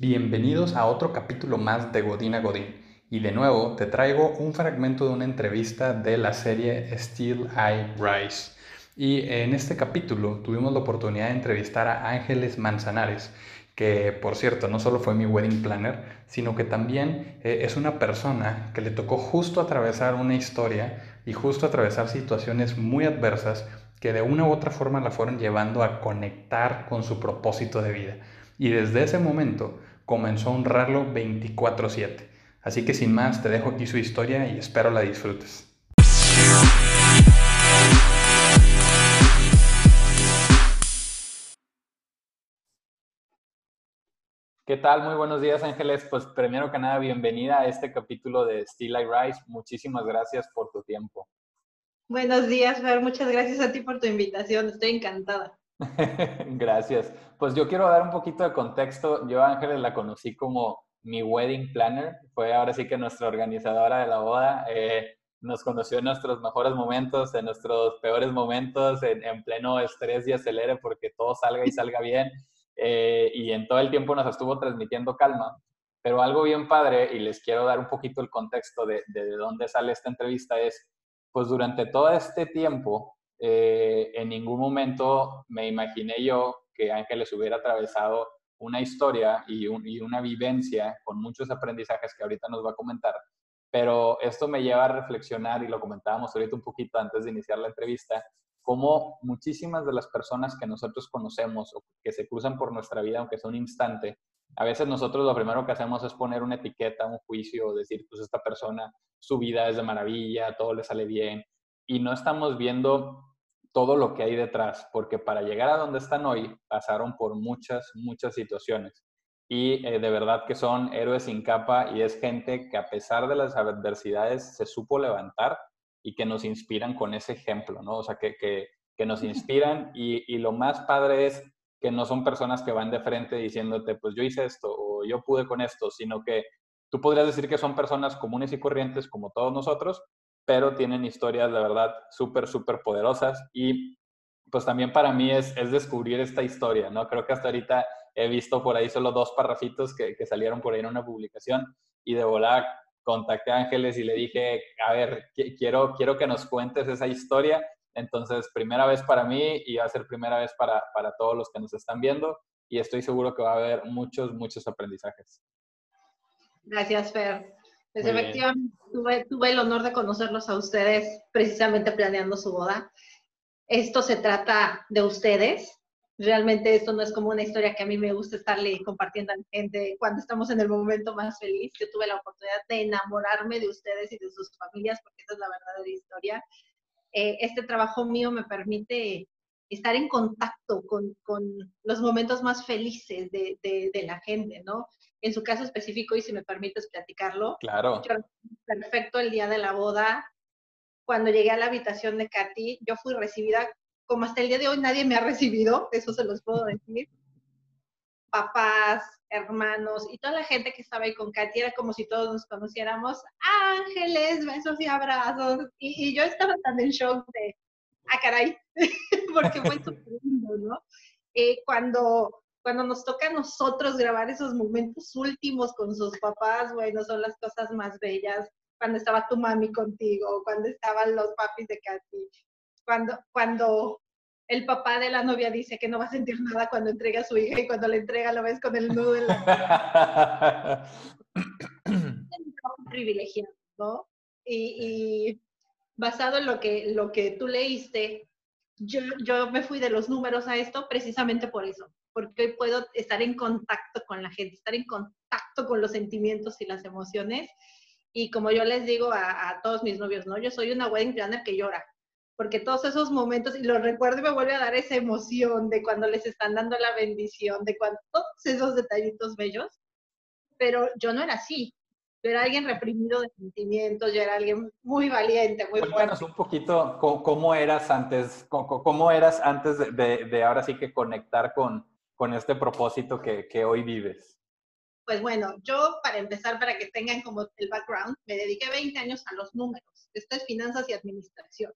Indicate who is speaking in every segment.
Speaker 1: Bienvenidos a otro capítulo más de Godín a Godín. Y de nuevo te traigo un fragmento de una entrevista de la serie Still I Rise. Y en este capítulo tuvimos la oportunidad de entrevistar a Ángeles Manzanares, que por cierto no solo fue mi wedding planner, sino que también eh, es una persona que le tocó justo atravesar una historia y justo atravesar situaciones muy adversas que de una u otra forma la fueron llevando a conectar con su propósito de vida. Y desde ese momento comenzó a honrarlo 24/7. Así que sin más, te dejo aquí su historia y espero la disfrutes. ¿Qué tal? Muy buenos días, Ángeles. Pues primero que nada, bienvenida a este capítulo de Still I Rise. Muchísimas gracias por tu tiempo.
Speaker 2: Buenos días, Fer. Muchas gracias a ti por tu invitación. Estoy encantada.
Speaker 1: Gracias. Pues yo quiero dar un poquito de contexto. Yo Ángeles la conocí como mi wedding planner. Fue ahora sí que nuestra organizadora de la boda. Eh, nos conoció en nuestros mejores momentos, en nuestros peores momentos, en, pleno estrés y acelere porque todo salga y salga bien. Eh, y en todo el tiempo nos estuvo transmitiendo calma. Pero algo bien padre, y les quiero dar un poquito el contexto de, de dónde sale esta entrevista, es, pues durante todo este tiempo, eh, en ningún momento me imaginé yo que Ángeles hubiera atravesado una historia y, una vivencia con muchos aprendizajes que ahorita nos va a comentar. Pero esto me lleva a reflexionar, y lo comentábamos ahorita un poquito antes de iniciar la entrevista, cómo muchísimas de las personas que nosotros conocemos o que se cruzan por nuestra vida, aunque sea un instante, a veces nosotros lo primero que hacemos es poner una etiqueta, un juicio, decir, pues esta persona, su vida es de maravilla, todo le sale bien, y no estamos viendo todo lo que hay detrás, porque para llegar a donde están hoy pasaron por muchas, muchas situaciones. Y eh, de verdad que son héroes sin capa y es gente que a pesar de las adversidades se supo levantar y que nos inspiran con ese ejemplo, ¿no? O sea, que, que, que nos inspiran y, y, lo más padre es que no son personas que van de frente diciéndote, pues yo hice esto o yo pude con esto, sino que tú podrías decir que son personas comunes y corrientes como todos nosotros, pero tienen historias de verdad súper, súper poderosas y pues también para mí es, es, descubrir esta historia, ¿no? Creo que hasta ahorita he visto por ahí solo dos parrafitos que, que salieron por ahí en una publicación y de volar contacté a Ángeles y le dije, a ver, quiero, quiero que nos cuentes esa historia. Entonces, primera vez para mí y va a ser primera vez para, para todos los que nos están viendo y estoy seguro que va a haber muchos, muchos aprendizajes.
Speaker 2: Gracias, Fer. Pues efectivamente, tuve, tuve, el honor de conocerlos a ustedes precisamente planeando su boda. Esto se trata de ustedes. Realmente esto no es como una historia que a mí me gusta estarle compartiendo a la gente cuando estamos en el momento más feliz. Yo tuve la oportunidad de enamorarme de ustedes y de sus familias porque esa es la verdadera historia. Eh, este trabajo mío me permite estar en contacto con, con los momentos más felices de, de, de, la gente, ¿no? En su caso específico, y si me permites platicarlo,
Speaker 1: claro.
Speaker 2: Yo, perfecto el día de la boda, cuando llegué a la habitación de Katy, yo fui recibida, como hasta el día de hoy nadie me ha recibido, eso se los puedo decir. Papás, hermanos y toda la gente que estaba ahí con Katy, era como si todos nos conociéramos. Ángeles, besos y abrazos. Y, y yo estaba tan en shock de, ah, caray, porque fue súper lindo, ¿no? Eh, cuando, cuando nos toca a nosotros grabar esos momentos últimos con sus papás, bueno, son las cosas más bellas. Cuando estaba tu mami contigo, cuando estaban los papis de Katy, cuando, cuando el papá de la novia dice que no va a sentir nada cuando entrega a su hija y cuando le entrega lo ves con el nudo en la... privilegiado, ¿no? Y, y basado en lo que, lo que tú leíste, yo, yo me fui de los números a esto precisamente por eso, porque hoy puedo estar en contacto con la gente, estar en contacto con los sentimientos y las emociones. Y como yo les digo a, a todos mis novios, ¿no? Yo soy una wedding planner que llora, porque todos esos momentos, y los recuerdo y me vuelve a dar esa emoción de cuando les están dando la bendición, de cuando, todos esos detallitos bellos, pero yo no era así, yo era alguien reprimido de sentimientos, yo era alguien muy valiente, muy
Speaker 1: Cuéntanos un poquito cómo, cómo, eras antes, cómo, cómo eras antes de, de, ahora sí que conectar con, con este propósito que, que, hoy vives.
Speaker 2: Pues bueno, yo para empezar, para que tengan como el background, me dediqué 20 años a los números. Esto es finanzas y administración.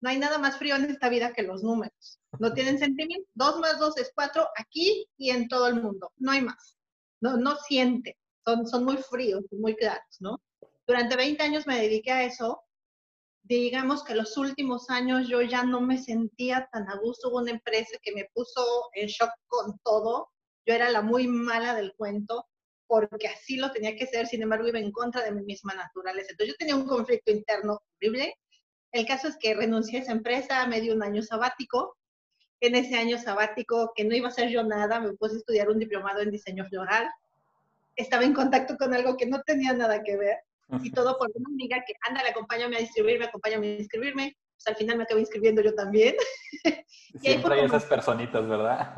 Speaker 2: No hay nada más frío en esta vida que los números. No tienen sentimiento. Dos más dos es cuatro aquí y en todo el mundo. No hay más. no, no siente, son, son muy fríos, muy claros, ¿no? Durante 20 años me dediqué a eso. Digamos que los últimos años yo ya no me sentía tan a gusto. Hubo una empresa que me puso en shock con todo. Yo era la muy mala del cuento porque así lo tenía que ser, sin embargo iba en contra de mi misma naturaleza. Entonces yo tenía un conflicto interno horrible. El caso es que renuncié a esa empresa, me di un año sabático. En ese año sabático, que no iba a hacer yo nada, me puse a estudiar un diplomado en diseño floral. Estaba en contacto con algo que no tenía nada que ver. Y todo por una amiga que, anda, le acompáñame a distribuirme, acompáñame a inscribirme. Pues al final me acabo inscribiendo yo también.
Speaker 1: Siempre hay esas personitas, ¿verdad?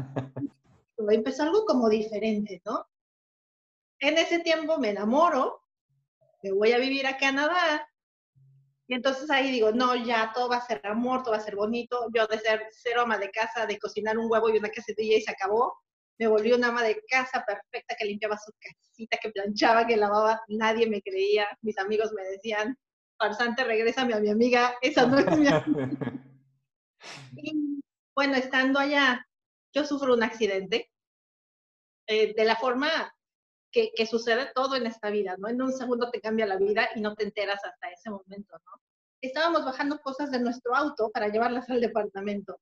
Speaker 2: empezó algo como diferente, ¿no? En ese tiempo me enamoro, me voy a vivir a Canadá, y entonces ahí digo, no, ya todo va a ser amor, todo va a ser bonito. Yo de ser cero ama de casa, de cocinar un huevo y una casetilla y se acabó, me volví una ama de casa perfecta que limpiaba su casita, que planchaba, que lavaba. Nadie me creía. Mis amigos me decían, farsante, regrésame a mi amiga, esa no es mi amiga. y bueno, estando allá, yo sufro un accidente. Eh, de la forma que, sucede todo en esta vida, ¿no? En un segundo te cambia la vida y no te enteras hasta ese momento, ¿no? Estábamos bajando cosas de nuestro auto para llevarlas al departamento.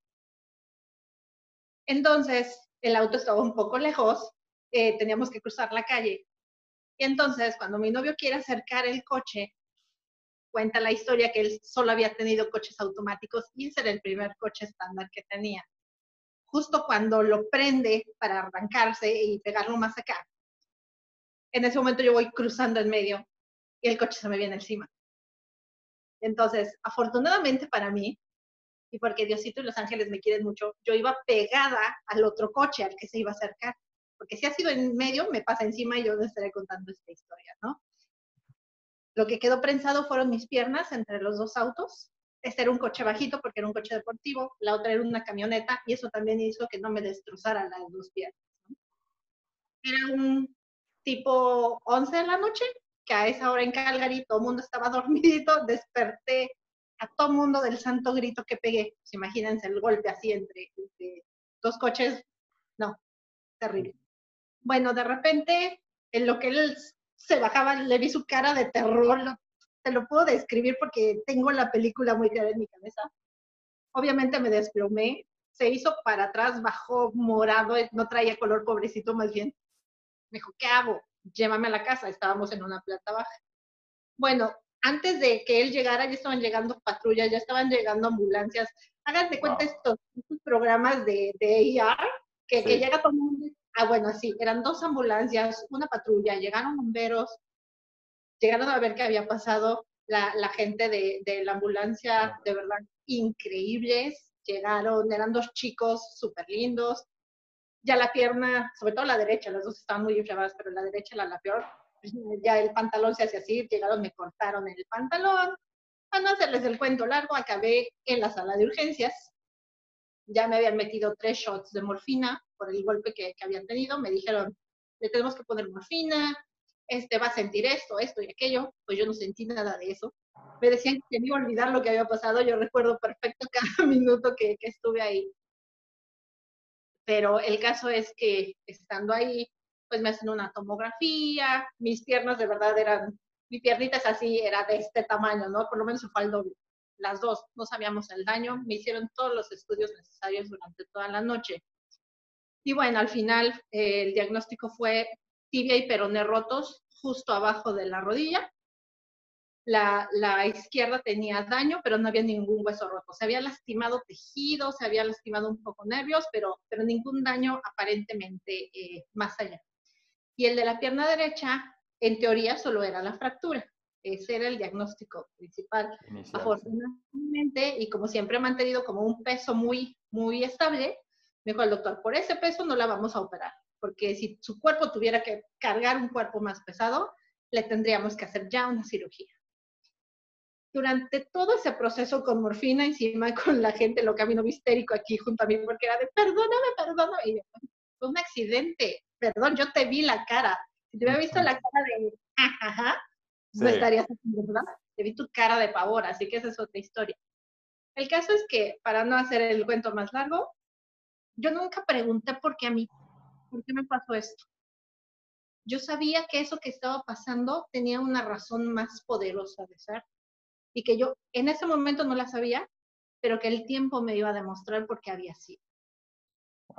Speaker 2: Entonces, el auto estaba un poco lejos, eh, teníamos que cruzar la calle. Y entonces, cuando mi novio quiere acercar el coche, cuenta la historia que él solo había tenido coches automáticos y ese era el primer coche estándar que tenía. Justo cuando lo prende para arrancarse y pegarlo más acá, en ese momento yo voy cruzando en medio y el coche se me viene encima. Entonces, afortunadamente para mí, y porque Diosito y los ángeles me quieren mucho, yo iba pegada al otro coche al que se iba a acercar. Porque si ha sido en medio, me pasa encima y yo les estaré contando esta historia, ¿no? Lo que quedó prensado fueron mis piernas entre los dos autos. Este era un coche bajito porque era un coche deportivo, la otra era una camioneta y eso también hizo que no me destrozara las dos piernas. Era un tipo 11 de la noche, que a esa hora en Calgary todo el mundo estaba dormidito, desperté a todo mundo del santo grito que pegué. Pues imagínense el golpe así entre, dos coches. No, terrible. Bueno, de repente, en lo que él se bajaba, le vi su cara de terror. Te lo puedo describir porque tengo la película muy clara en mi cabeza. Obviamente me desplomé, se hizo para atrás, bajó morado, no traía color pobrecito más bien. Me dijo, ¿qué hago? Llévame a la casa. Estábamos en una planta baja. Bueno, antes de que él llegara, ya estaban llegando patrullas, ya estaban llegando ambulancias. Hagan de cuenta estos, programas de, de AR, que, que llega todo el mundo. Ah, bueno, sí, eran dos ambulancias, una patrulla, llegaron bomberos, llegaron a ver qué había pasado. La, la gente de, de, la ambulancia, de verdad, increíbles, llegaron, eran dos chicos súper lindos, ya la pierna, sobre todo la derecha, las dos estaban muy inflamadas, pero la derecha la, la peor, ya el pantalón se hacía así, llegaron, me cortaron el pantalón. Para no hacerles el cuento largo, acabé en la sala de urgencias. Ya me habían metido tres shots de morfina por el golpe que, que habían tenido. Me dijeron, le tenemos que poner morfina, este va a sentir esto, esto y aquello. Pues yo no sentí nada de eso. Me decían que me iba a olvidar lo que había pasado. Yo recuerdo perfecto cada minuto que, que estuve ahí. Pero el caso es que estando ahí, pues me hacen una tomografía, mis piernas de verdad eran, mi piernita es así, era de este tamaño, ¿no? Por lo menos fue al doble. Las dos, no sabíamos el daño, me hicieron todos los estudios necesarios durante toda la noche. Y bueno, al final eh, el diagnóstico fue tibia y peroné rotos justo abajo de la rodilla la, la, izquierda tenía daño, pero no había ningún hueso roto. Se había lastimado tejido, se había lastimado un poco nervios, pero, pero ningún daño aparentemente eh, más allá. Y el de la pierna derecha, en teoría, solo era la fractura. Ese era el diagnóstico principal. Afortunadamente, y como siempre he mantenido como un peso muy, muy estable, me dijo el doctor, por ese peso no la vamos a operar, porque si su cuerpo tuviera que cargar un cuerpo más pesado, le tendríamos que hacer ya una cirugía durante todo ese proceso con morfina encima, con la gente, lo que vino histérico aquí junto a mí, porque era de, perdóname, perdóname. Y fue un accidente, perdón, yo te vi la cara. Si te hubiera visto la cara de, jajaja, no estarías ¿verdad? Te vi tu cara de pavor, así que esa es otra historia. El caso es que, para no hacer el cuento más largo, yo nunca pregunté por qué a mí, por qué me pasó esto. yo sabía que eso que estaba pasando tenía una razón más poderosa de ser y que yo en ese momento no la sabía, pero que el tiempo me iba a demostrar por qué había sido.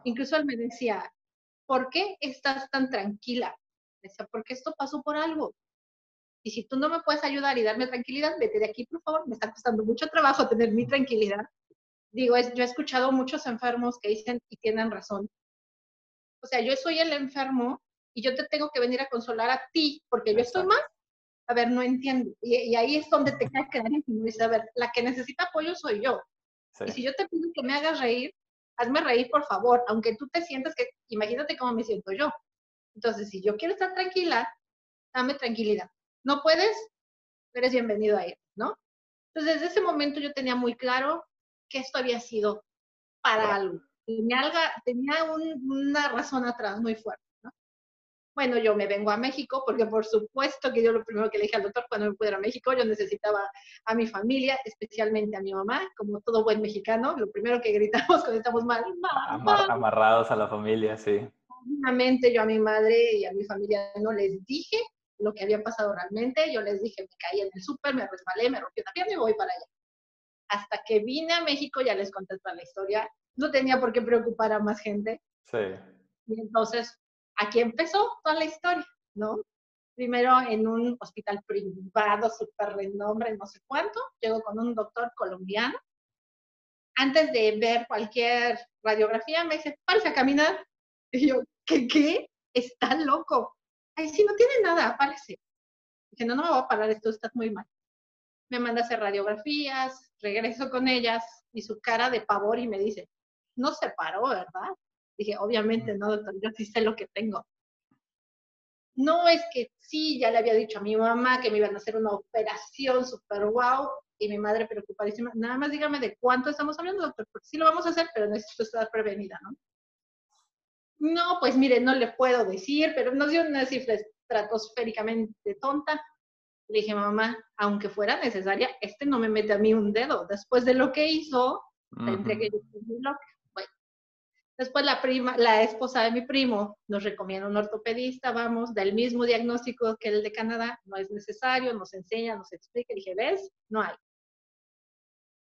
Speaker 2: Incluso él me decía, ¿por qué estás tan tranquila? Decía, porque esto pasó por algo. Y si tú no me puedes ayudar y darme tranquilidad, vete de aquí, por favor. Me está costando mucho trabajo tener mi tranquilidad. Digo, es, yo he escuchado muchos enfermos que dicen y tienen razón. O sea, yo soy el enfermo y yo te tengo que venir a consolar a ti porque yo estoy mal. A ver, no entiendo. Y, ahí es donde te cae quedar y dices, a ver, la que necesita apoyo soy yo. Y si yo te pido que me hagas reír, hazme reír, por favor, aunque tú te sientas que, imagínate cómo me siento yo. Entonces, si yo quiero estar tranquila, dame tranquilidad. No puedes, eres bienvenido a ir, ¿no? Entonces, desde ese momento yo tenía muy claro que esto había sido para algo. Tenía, tenía una razón atrás muy fuerte. Bueno, yo me vengo a México porque por supuesto que yo lo primero que le dije al doctor cuando me fui a México, yo necesitaba a mi familia, especialmente a mi mamá, como todo buen mexicano, lo primero que gritamos cuando estamos mal,
Speaker 1: amarrados a la familia, sí.
Speaker 2: Obviamente yo a mi madre y a mi familia no les dije lo que había pasado realmente, yo les dije, me caí en el súper, me resbalé, me rompí una pierna y voy para allá. Hasta que vine a México, ya les conté toda la historia, no tenía por qué preocupar a más gente.
Speaker 1: Sí.
Speaker 2: Y entonces aquí empezó toda la historia, ¿no? Primero en un hospital privado, súper renombre, no sé cuánto, llego con un doctor colombiano. Antes de ver cualquier radiografía, me dice, párese a caminar. Y yo, ¿qué? ¿Qué? Está loco. Ay, sí, no tiene nada, párese. Dije, no, no me voy a parar, esto está muy mal. Me manda hacer radiografías, regreso con ellas y su cara de pavor y me dice, no se paró, ¿verdad? Dije, obviamente no, doctor, yo sí sé lo que tengo. No es que sí, ya le había dicho a mi mamá que me iban a hacer una operación super wow y mi madre preocupadísima. Nada más dígame de cuánto estamos hablando, doctor, porque sí lo vamos a hacer, pero necesito estar prevenida, ¿no? No, pues mire, no le puedo decir, pero nos dio una cifra estratosféricamente tonta. Le dije, mamá, aunque fuera necesaria, este no me mete a mí un dedo. Después de lo que hizo, tendré que decirlo. loca. Después la prima, la esposa de mi primo nos recomienda un ortopedista, vamos, del mismo diagnóstico que el de Canadá, no es necesario, nos enseña, nos explica, y dije, ¿ves? No hay.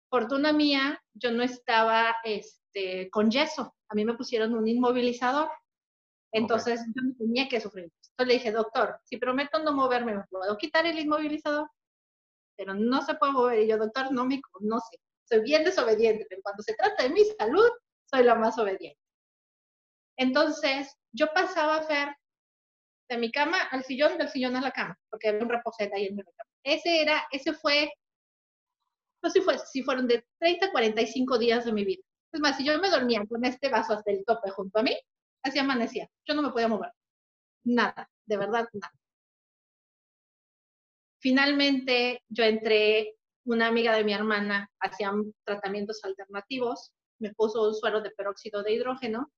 Speaker 2: Fortuna mía, yo no estaba este, con yeso, a mí me pusieron un inmovilizador, entonces yo no tenía que sufrir. Entonces le dije, doctor, si prometo no moverme, ¿me puedo quitar el inmovilizador? Pero no se puede mover. Y yo, doctor, no me conoce. Soy bien desobediente, pero cuando se trata de mi salud, soy la más obediente. Entonces, yo pasaba a hacer de mi cama al sillón, del sillón a la cama, porque había un reposete ahí en mi cama. Ese era, ese fue, no sé si, fue, si fueron de 30 a 45 días de mi vida. Es más, si yo me dormía con este vaso hasta el tope junto a mí, así amanecía. Yo no me podía mover. Nada, de verdad, nada. Finalmente, yo entré, una amiga de mi hermana hacía tratamientos alternativos me puso un suero de peróxido de hidrógeno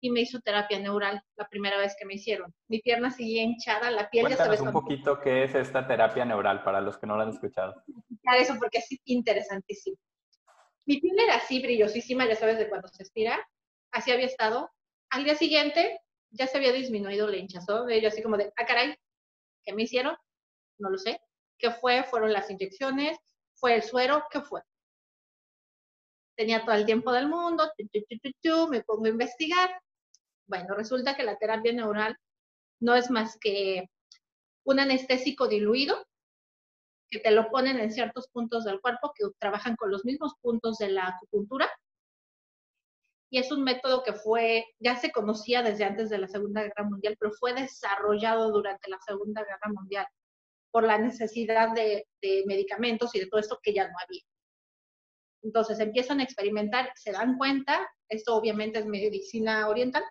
Speaker 2: y me hizo terapia neural la primera vez que me hicieron. Mi pierna seguía hinchada, la piel
Speaker 1: Cuéntanos ya un poquito qué es esta terapia neural para los que no la han escuchado.
Speaker 2: Eso porque es interesantísimo. Mi piel era así brillosísima, ya sabes de cuando se estira, así había estado. Al día siguiente ya se había disminuido la hinchazón, yo así como de, ah, caray, ¿qué me hicieron? No lo sé. ¿Qué fue? ¿Fueron las inyecciones? ¿Fue el suero? ¿Qué fue? Tenía todo el tiempo del mundo, me pongo a investigar. Bueno, resulta que la terapia neural no es más que un anestésico diluido que te lo ponen en ciertos puntos del cuerpo que trabajan con los mismos puntos de la acupuntura. Y es un método que fue, ya se conocía desde antes de la Segunda Guerra Mundial, pero fue desarrollado durante la Segunda Guerra Mundial por la necesidad de, de medicamentos y de todo esto que ya no había. Entonces empiezan a experimentar, se dan cuenta, esto obviamente es medicina oriental,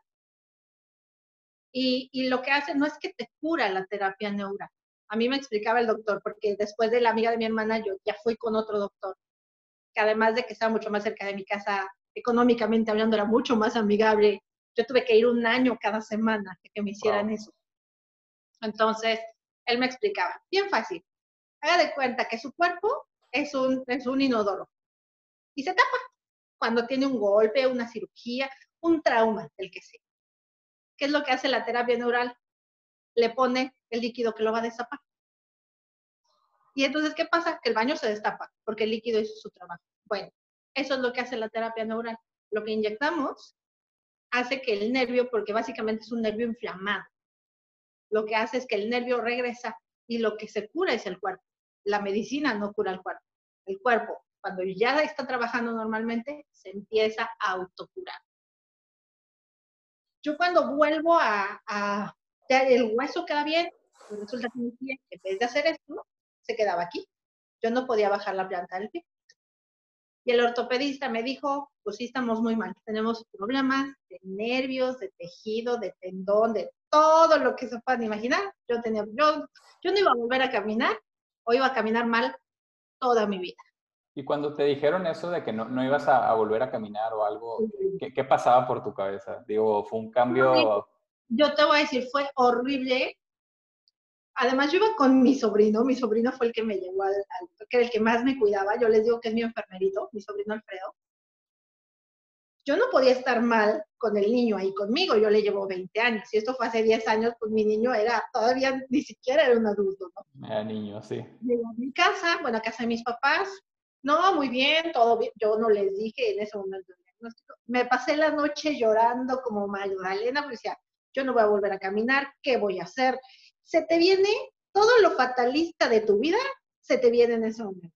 Speaker 2: y, lo que hace no es que te cura la terapia neural. A mí me explicaba el doctor, porque después de la amiga de mi hermana, yo ya fui con otro doctor, que además de que estaba mucho más cerca de mi casa, económicamente hablando, era mucho más amigable. Yo tuve que ir un año cada semana que me hicieran eso. Entonces, él me explicaba, bien fácil, haga de cuenta que su cuerpo es un, es un inodoro y se tapa cuando tiene un golpe, una cirugía, un trauma, del que sea. ¿Qué es lo que hace la terapia neural? le pone el líquido que lo va a destapar. Y entonces, ¿qué pasa? Que el baño se destapa porque el líquido hizo su trabajo. Bueno, eso es lo que hace la terapia neural. Lo que inyectamos hace que el nervio, porque básicamente es un nervio inflamado, lo que hace es que el nervio regresa y lo que se cura es el cuerpo. La medicina no cura el cuerpo. El cuerpo, cuando ya está trabajando normalmente, se empieza a autocurar. Yo cuando vuelvo a, a el hueso queda bien, pues resulta que mi en vez de hacer esto, se quedaba aquí. Yo no podía bajar la planta del pie. Y el ortopedista me dijo, pues sí, estamos muy mal, tenemos problemas de nervios, de tejido, de tendón, de todo lo que se puedan imaginar. Yo, tenía, yo, yo no iba a volver a caminar o iba a caminar mal toda mi vida.
Speaker 1: Y cuando te dijeron eso de que no, no ibas a, volver a caminar o algo, ¿qué, ¿qué, pasaba por tu cabeza? Digo, fue un cambio...
Speaker 2: Yo te voy a decir, fue horrible además yo iba con mi sobrino, mi sobrino fue el que me llevó al, que era el que más me cuidaba, yo les digo que es mi enfermerito, mi sobrino Alfredo. Yo no podía estar mal con el niño ahí conmigo, yo le llevo 20 años, y esto fue hace 10 años, pues mi niño era, todavía ni siquiera era un adulto,
Speaker 1: ¿no? Era niño, sí.
Speaker 2: Llegué a mi casa, bueno, a casa de mis papás, no, muy bien, todo bien, yo no les dije en ese momento Me pasé la noche llorando como Magdalena, porque decía, yo no voy a volver a caminar, ¿qué voy a hacer? se te viene todo lo fatalista de tu vida, se te viene en ese momento.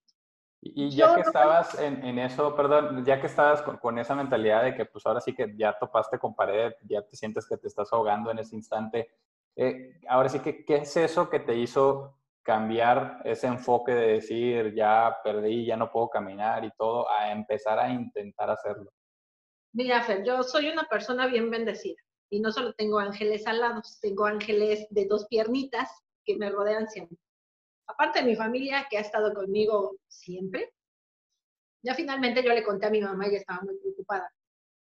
Speaker 1: Y, ya que estabas en, eso, perdón, ya que estabas con, esa mentalidad de que pues ahora sí que ya topaste con pared, ya te sientes que te estás ahogando en ese instante, eh, ahora sí que, ¿qué es eso que te hizo cambiar ese enfoque de decir, ya perdí, ya no puedo caminar y todo, a empezar a intentar hacerlo?
Speaker 2: Mira, Fer, yo soy una persona bien bendecida y no solo tengo ángeles alados, tengo ángeles de dos piernitas que me rodean siempre. Aparte de mi familia que ha estado conmigo siempre, ya finalmente yo le conté a mi mamá y estaba muy preocupada.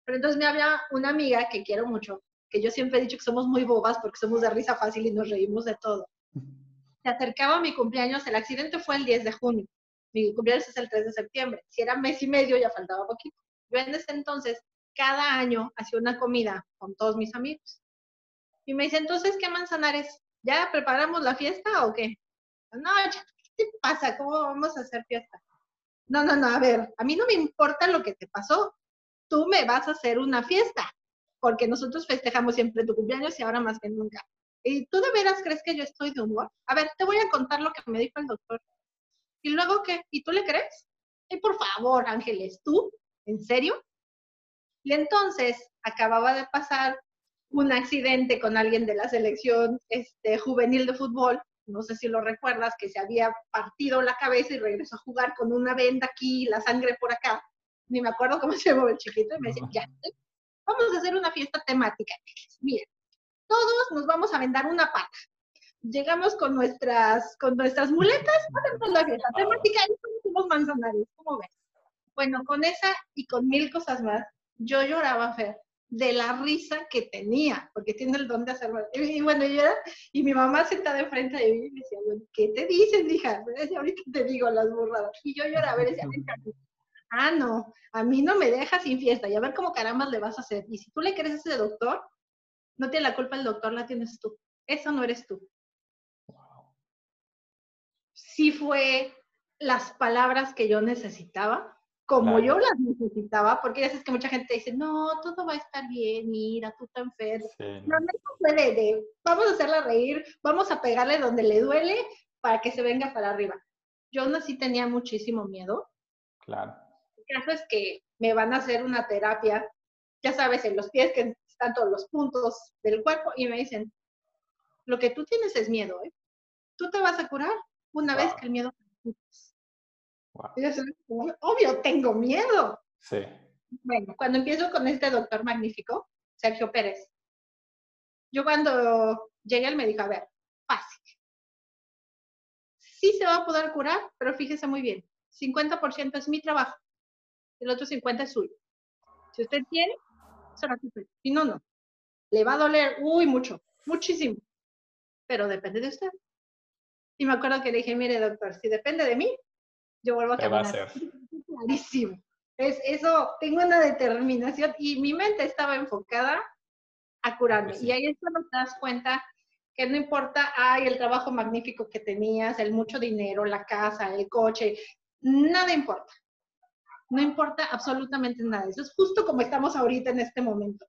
Speaker 2: Pero entonces me habla una amiga que quiero mucho, que yo siempre he dicho que somos muy bobas porque somos de risa fácil y nos reímos de todo. Se acercaba mi cumpleaños, el accidente fue el 10 de junio, mi cumpleaños es el 3 de septiembre, si era mes y medio ya faltaba poquito. Yo en ese entonces cada año hacía una comida con todos mis amigos. Y me dice, entonces, ¿qué manzanares? ¿Ya preparamos la fiesta o qué? No, ¿qué te pasa? ¿Cómo vamos a hacer fiesta? No, no, no, a ver, a mí no me importa lo que te pasó. Tú me vas a hacer una fiesta, porque nosotros festejamos siempre tu cumpleaños y ahora más que nunca. ¿Y tú de veras crees que yo estoy de humor? A ver, te voy a contar lo que me dijo el doctor. ¿Y luego qué? ¿Y tú le crees? Y por favor, Ángeles, ¿tú? ¿En serio? Y entonces acababa de pasar un accidente con alguien de la selección este, juvenil de fútbol, no sé si lo recuerdas, que se había partido la cabeza y regresó a jugar con una venda aquí, la sangre por acá. Ni me acuerdo cómo se llamaba el chiquito y me decía, ya, vamos a hacer una fiesta temática. Miren, todos nos vamos a vendar una pata. Llegamos con nuestras, con nuestras muletas, hacemos la fiesta temática y somos manzanares, ¿cómo ves? Bueno, con esa y con mil cosas más, yo lloraba, Fer, de la risa que tenía, porque tiene el don de hacerlo. Y bueno, yo era, y mi mamá sentada enfrente de mí me decía, bueno, ¿qué te dicen, hija? ahorita te digo las burradas. Y yo lloraba y decía, ah, no, a mí no me deja sin fiesta, y a ver cómo caramba le vas a hacer. Y si tú le crees a ese doctor, no tiene la culpa el doctor, la tienes tú. Eso no eres tú. Sí fue las palabras que yo necesitaba, como yo las necesitaba, porque ya sabes que mucha gente dice, no, todo va a estar bien, mira, tú estás enfermo. No, no puede, de, vamos a hacerla reír, vamos a pegarle donde le duele para que se venga para arriba. Yo no sí tenía muchísimo miedo.
Speaker 1: Claro.
Speaker 2: El caso es que me van a hacer una terapia, ya sabes, en los pies que todos los puntos del cuerpo, y me dicen, lo que tú tienes es miedo, ¿eh? Tú te vas a curar una vez que el miedo obvio, tengo miedo.
Speaker 1: Sí.
Speaker 2: Bueno, cuando empiezo con este doctor magnífico, Sergio Pérez, yo cuando llegué él me dijo, a ver, fácil. Sí se va a poder curar, pero fíjese muy bien, 50% es mi trabajo, el otro 50% es suyo. Si usted quiere, se Si no, no. Le va a doler, uy, mucho, muchísimo, pero depende de usted. Y me acuerdo que le dije, mire, doctor, si depende de mí, yo vuelvo a caminar. Clarísimo. Es, eso, tengo una determinación y mi mente estaba enfocada a curarme. Y ahí es cuando te das cuenta que no importa, ay, el trabajo magnífico que tenías, el mucho dinero, la casa, el coche, nada importa. No importa absolutamente nada. Eso es justo como estamos ahorita en este momento.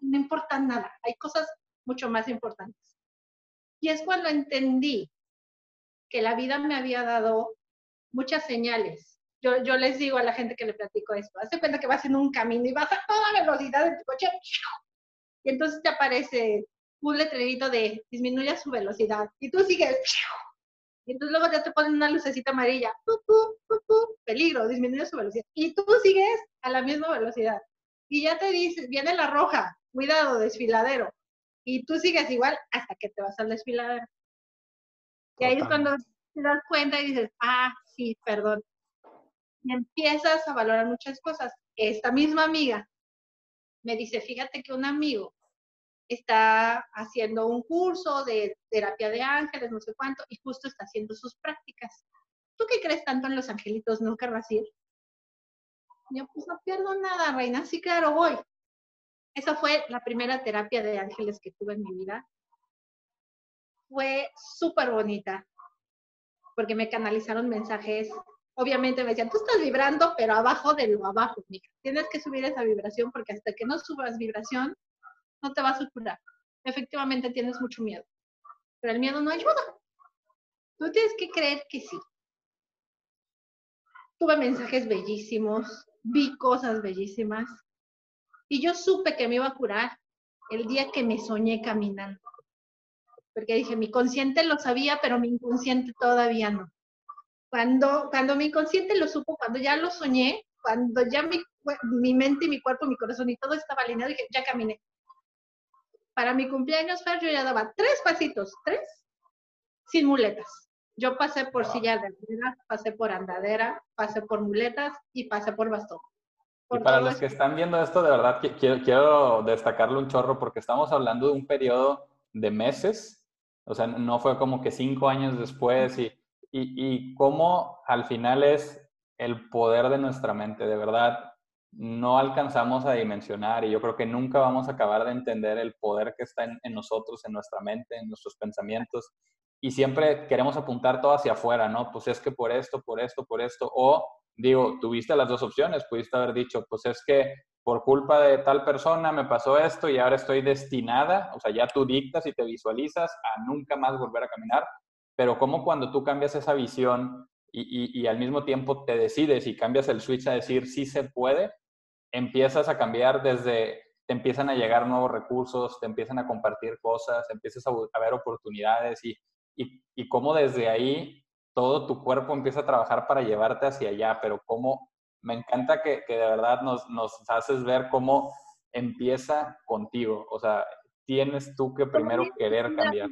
Speaker 2: no importa nada. Hay cosas mucho más importantes. Y es cuando entendí que la vida me había dado muchas señales. Yo, yo les digo a la gente que le platico esto, hace cuenta que vas en un camino y vas a toda velocidad en tu coche y entonces te aparece un letrerito de disminuye su velocidad y tú sigues y entonces luego ya te ponen una lucecita amarilla, peligro, disminuye su velocidad y tú sigues a la misma velocidad y ya te dice, viene la roja, cuidado, desfiladero y tú sigues igual hasta que te vas al desfiladero. Y ahí es cuando te das cuenta y dices, ah, sí, perdón. Y empiezas a valorar muchas cosas. Esta misma amiga me dice, fíjate que un amigo está haciendo un curso de terapia de ángeles, no sé cuánto, y justo está haciendo sus prácticas. ¿Tú qué crees tanto en los angelitos? ¿No querrás ir? Yo, pues no pierdo nada, reina. Sí, claro, voy. Esa fue la primera terapia de ángeles que tuve en mi vida. Fue súper bonita, porque me canalizaron mensajes. Obviamente me decían, tú estás vibrando, pero abajo de lo abajo, mija. Tienes que subir esa vibración, porque hasta que no subas vibración, no te vas a curar. Efectivamente tienes mucho miedo, pero el miedo no ayuda. Tú tienes que creer que sí. Tuve mensajes bellísimos, vi cosas bellísimas y yo supe que me iba a curar el día que me soñé caminando. Porque dije, mi consciente lo sabía, pero mi inconsciente todavía no. Cuando, cuando mi inconsciente lo supo, cuando ya lo soñé, cuando ya mi, mi mente y mi cuerpo, mi corazón y todo estaba alineado, dije, ya caminé para mi cumpleaños, Fer, yo ya daba tres pasitos, tres, sin muletas. Yo pasé por silla de ruedas, pasé por andadera, pasé por muletas y pasé por bastón.
Speaker 1: y para los que están viendo esto, de verdad quiero, quiero destacarle un chorro porque estamos hablando de un periodo de meses, o sea, no fue como que cinco años después y, y, y cómo al final es el poder de nuestra mente, de verdad no alcanzamos a dimensionar y yo creo que nunca vamos a acabar de entender el poder que está en, nosotros, en nuestra mente, en nuestros pensamientos. Y siempre queremos apuntar todo hacia afuera, ¿no? Pues es que por esto, por esto, por esto. O digo, tuviste las dos opciones, pudiste haber dicho, pues es que por culpa de tal persona me pasó esto y ahora estoy destinada, o sea, ya tú dictas y te visualizas a nunca más volver a caminar. Pero como cuando tú cambias esa visión y, y, al mismo tiempo te decides y cambias el switch a decir sí se puede, empiezas a cambiar desde, te empiezan a llegar nuevos recursos, te empiezan a compartir cosas, empiezas a, ver oportunidades y, y, y cómo desde ahí todo tu cuerpo empieza a trabajar para llevarte hacia allá, pero cómo me encanta que, que de verdad nos, nos haces ver cómo empieza contigo, o sea, tienes tú que primero querer cambiar.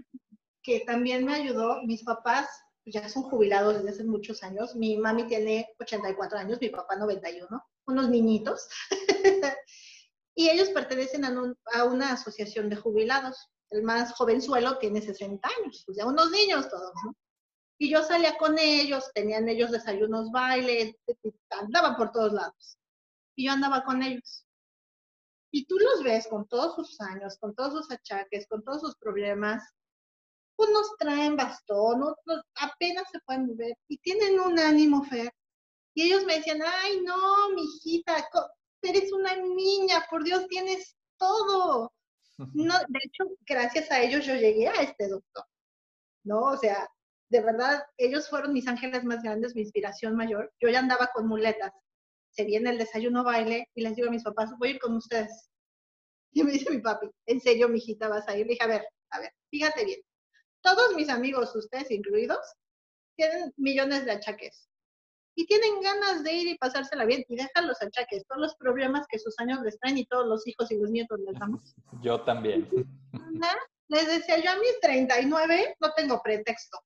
Speaker 2: Que también me ayudó, mis papás ya son jubilados desde hace muchos años. Mi mami tiene 84 años, mi papá 91, unos niñitos. y ellos pertenecen a, una asociación de jubilados. El más jovenzuelo tiene 60 años, o sea, unos niños todos, ¿no? Y yo salía con ellos, tenían ellos desayunos, bailes, andaban por todos lados. Y yo andaba con ellos. Y tú los ves con todos sus años, con todos sus achaques, con todos sus problemas, unos traen bastón, otros apenas se pueden mover y tienen un ánimo feo. Y ellos me decían, ay, no, mi hijita, eres una niña, por Dios, tienes todo. No, de hecho, gracias a ellos yo llegué a este doctor, ¿no? O sea, de verdad, ellos fueron mis ángeles más grandes, mi inspiración mayor. Yo ya andaba con muletas. Se viene el desayuno baile y les digo a mis papás, voy a ir con ustedes. Y me dice mi papi, ¿en serio, mi hijita, vas a ir? Le dije, a ver, a ver, fíjate bien todos mis amigos, ustedes incluidos, tienen millones de achaques y tienen ganas de ir y pasársela bien y dejan los achaques, todos los problemas que sus años les traen y todos los hijos y los nietos les damos.
Speaker 1: Yo también.
Speaker 2: Les decía, yo a mis 39 no tengo pretexto.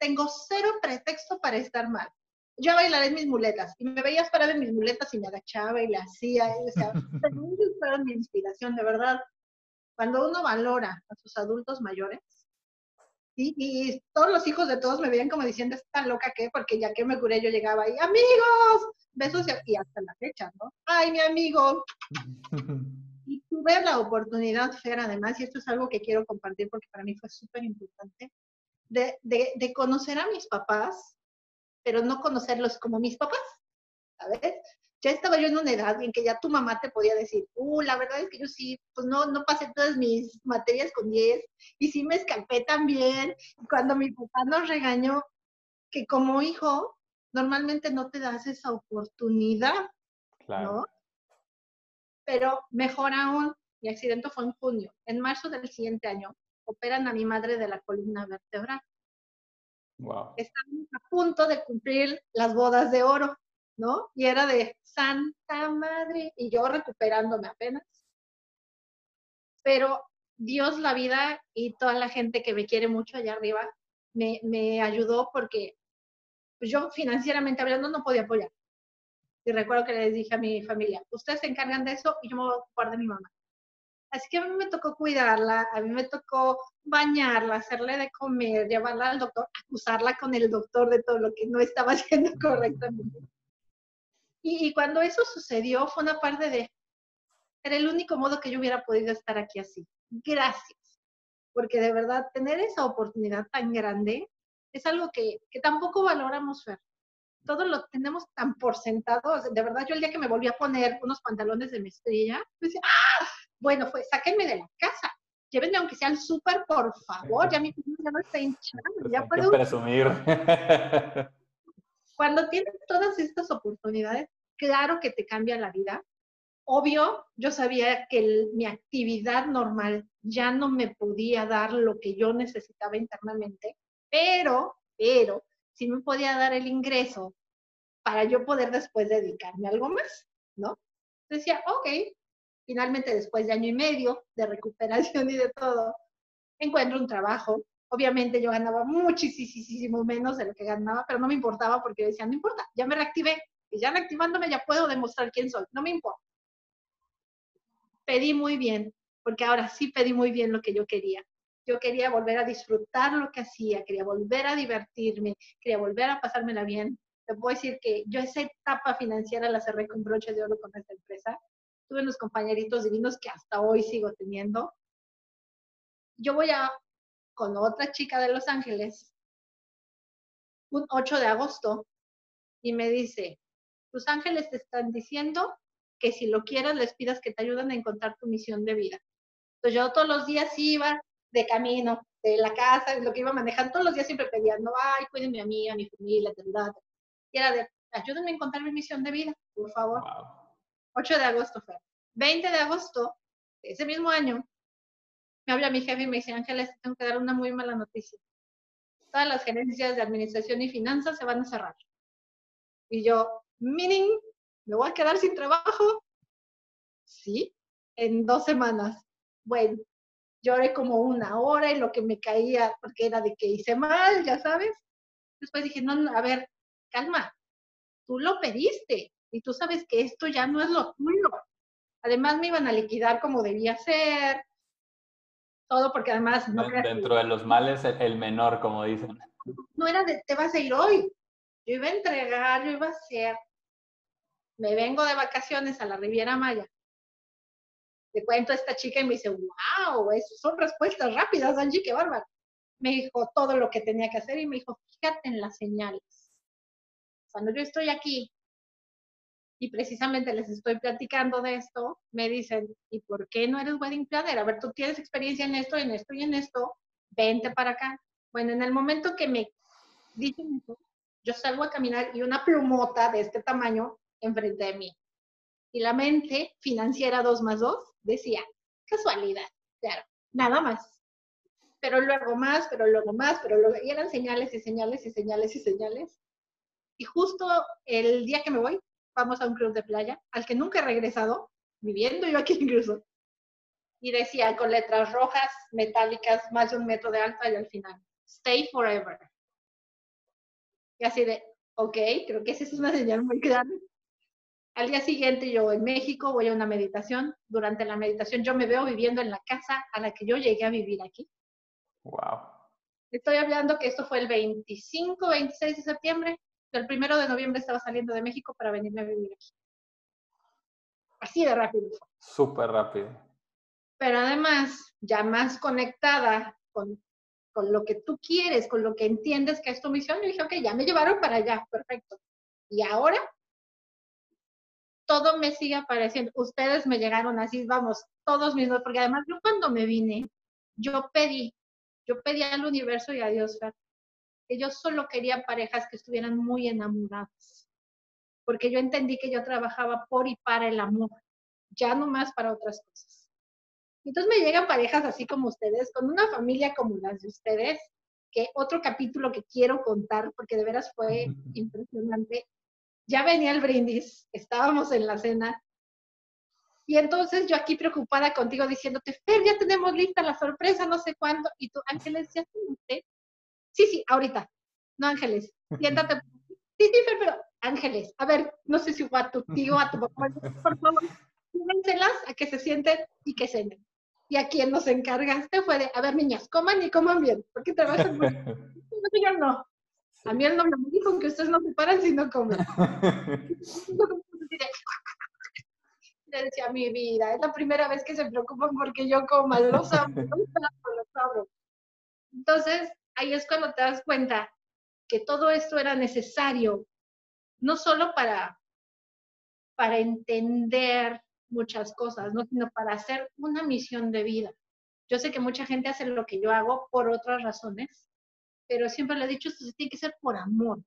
Speaker 2: Tengo cero pretexto para estar mal. Yo bailaré mis muletas y me veías parar en mis muletas y me agachaba y le hacía. Y, o sea, fueron mi inspiración, de verdad. Cuando uno valora a sus adultos mayores, y, todos los hijos de todos me veían como diciendo, está loca que, porque ya que me curé yo llegaba ahí, amigos, besos y, hasta la fecha, ¿no? Ay, mi amigo. y tuve la oportunidad, Fer, además, y esto es algo que quiero compartir porque para mí fue súper importante, de, de, de, conocer a mis papás, pero no conocerlos como mis papás, ¿sabes? Ya estaba yo en una edad en que ya tu mamá te podía decir, uh, la verdad es que yo sí, pues no, no pasé todas mis materias con 10 y sí me escapé también. Cuando mi papá nos regañó, que como hijo, normalmente no te das esa oportunidad, claro. ¿no? Pero mejor aún, mi accidente fue en junio. En marzo del siguiente año, operan a mi madre de la columna vertebral.
Speaker 1: Wow.
Speaker 2: Estamos a punto de cumplir las bodas de oro, ¿no? Y era de Santa Madre, y yo recuperándome apenas. Pero Dios, la vida y toda la gente que me quiere mucho allá arriba me, me ayudó porque pues yo financieramente hablando no podía apoyar. Y recuerdo que les dije a mi familia, ustedes se encargan de eso y yo me voy a ocupar de mi mamá. Así que a mí me tocó cuidarla, a mí me tocó bañarla, hacerle de comer, llevarla al doctor, acusarla con el doctor de todo lo que no estaba haciendo correctamente. Y, y cuando eso sucedió, fue una parte de, era el único modo que yo hubiera podido estar aquí así. Gracias. Porque de verdad, tener esa oportunidad tan grande es algo que, que tampoco valoramos, Fer todo lo tenemos tan por sentado. De verdad, yo el día que me volví a poner unos pantalones de mezclilla, me decía, ¡ah! Bueno, pues sáquenme de la casa. Llévenme aunque sea al súper, por favor. Ya mi ya no está hinchado. Ya puedo...
Speaker 1: presumir.
Speaker 2: Cuando tienes todas estas oportunidades, claro que te cambia la vida. Obvio, yo sabía que mi actividad normal ya no me podía dar lo que yo necesitaba internamente, pero, pero, si me podía dar el ingreso para yo poder después dedicarme a algo más, ¿no? Decía, ok, finalmente después de año y medio de recuperación y de todo, encuentro un trabajo. Obviamente yo ganaba muchísimo menos de lo que ganaba, pero no me importaba porque decía, no importa, ya me reactivé y ya reactivándome ya puedo demostrar quién soy, no me importa. Pedí muy bien, porque ahora sí pedí muy bien lo que yo quería yo quería volver a disfrutar lo que hacía, quería volver a divertirme, quería volver a pasármela bien. Te puedo decir que yo esa etapa financiera la cerré con broche de oro con esta empresa. Tuve unos compañeritos divinos que hasta hoy sigo teniendo. Yo voy a, con otra chica de Los Ángeles, un 8 de agosto, y me dice, Los Ángeles te están diciendo que si lo quieres les pidas que te ayuden a encontrar tu misión de vida. Entonces yo todos los días iba, de camino, de la casa, lo que iba manejando, todos los días siempre pedían, no, ay, cuídenme a mí, a mi familia, verdad. Y era de, ayúdenme a encontrar mi misión de vida, por favor. 8 de agosto fue. 20 de agosto, ese mismo año, me habla mi jefe y me dice, Ángeles, tengo que dar una muy mala noticia. Todas las gerencias de administración y finanzas se van a cerrar. Y yo, meaning, me voy a quedar sin trabajo. Sí, en dos semanas. Bueno, lloré como una hora y lo que me caía, porque era de que hice mal, ya sabes. Después dije, no, a ver, calma, tú lo pediste y tú sabes que esto ya no es lo tuyo. Además me iban a liquidar como debía ser, todo porque además...
Speaker 1: No Dentro de los males, el menor, como dicen.
Speaker 2: No era de, te vas a ir hoy. Yo iba a entregar, yo iba a hacer. Me vengo de vacaciones a la Riviera Maya le cuento a esta chica y me dice, wow, eso son respuestas rápidas, Angie, qué bárbaro. Me dijo todo lo que tenía que hacer y me dijo, fíjate en las señales. Cuando yo estoy aquí y precisamente les estoy platicando de esto, me dicen, ¿y por qué no eres wedding planner? A ver, tú tienes experiencia en esto, en esto y en esto, vente para acá. Bueno, en el momento que me dicen eso, yo salgo a caminar y una plumota de este tamaño enfrente de mí. Y la mente financiera 2 más 2 decía, casualidad, claro, nada más. Pero luego más, pero luego más, pero luego, y eran señales y señales y señales y señales. Y justo el día que me voy, vamos a un club de playa, al que nunca he regresado, viviendo yo aquí incluso. Y decía con letras rojas, metálicas, más de un metro de alto y al final, stay forever. Y así de, ok, creo que esa es una señal muy grande. Al día siguiente yo en México voy a una meditación. Durante la meditación yo me veo viviendo en la casa a la que yo llegué a vivir aquí.
Speaker 1: Wow.
Speaker 2: Estoy hablando que esto fue el 25, 26 de septiembre. El primero de noviembre estaba saliendo de México para venirme a vivir aquí. Así de rápido.
Speaker 1: Súper rápido.
Speaker 2: pero además ya más conectada con, con lo que tú quieres, con lo que entiendes que es tu misión, y dije, ok, ya me llevaron para allá, perfecto. Y ahora todo me sigue apareciendo. Ustedes me llegaron así, vamos, todos mismos, porque además yo cuando me vine, yo pedí, yo pedí al universo y a Dios, que yo solo quería parejas que estuvieran muy enamoradas, porque yo entendí que yo trabajaba por y para el amor, ya no más para otras cosas. Entonces me llegan parejas así como ustedes, con una familia como las de ustedes, que otro capítulo que quiero contar, porque de veras fue impresionante. Ya venía el brindis, estábamos en la cena, y entonces yo aquí preocupada contigo diciéndote, Fer, ya tenemos lista la sorpresa, no sé cuándo, y tú, Ángeles, ¿ya usted? Sí, sí, ahorita. No, Ángeles, siéntate. Sí, sí, pero Ángeles, a ver, no sé si a tu tío, a tu papá, por favor, a que se sienten y que cenen y a quien nos encargaste fue de, a ver, niñas, coman y coman bien, porque te vas a... yo no. A mí el novio me dijo que ustedes no se paran si no comen. Le decía, mi vida, es la primera vez que se preocupan porque yo coma, los amo, los amo. Entonces, ahí es cuando te das cuenta que todo esto era necesario, no solo para, para entender muchas cosas, no sino para hacer una misión de vida. Yo sé que mucha gente hace lo que yo hago por otras razones, pero siempre le he dicho, esto tiene que ser por amor.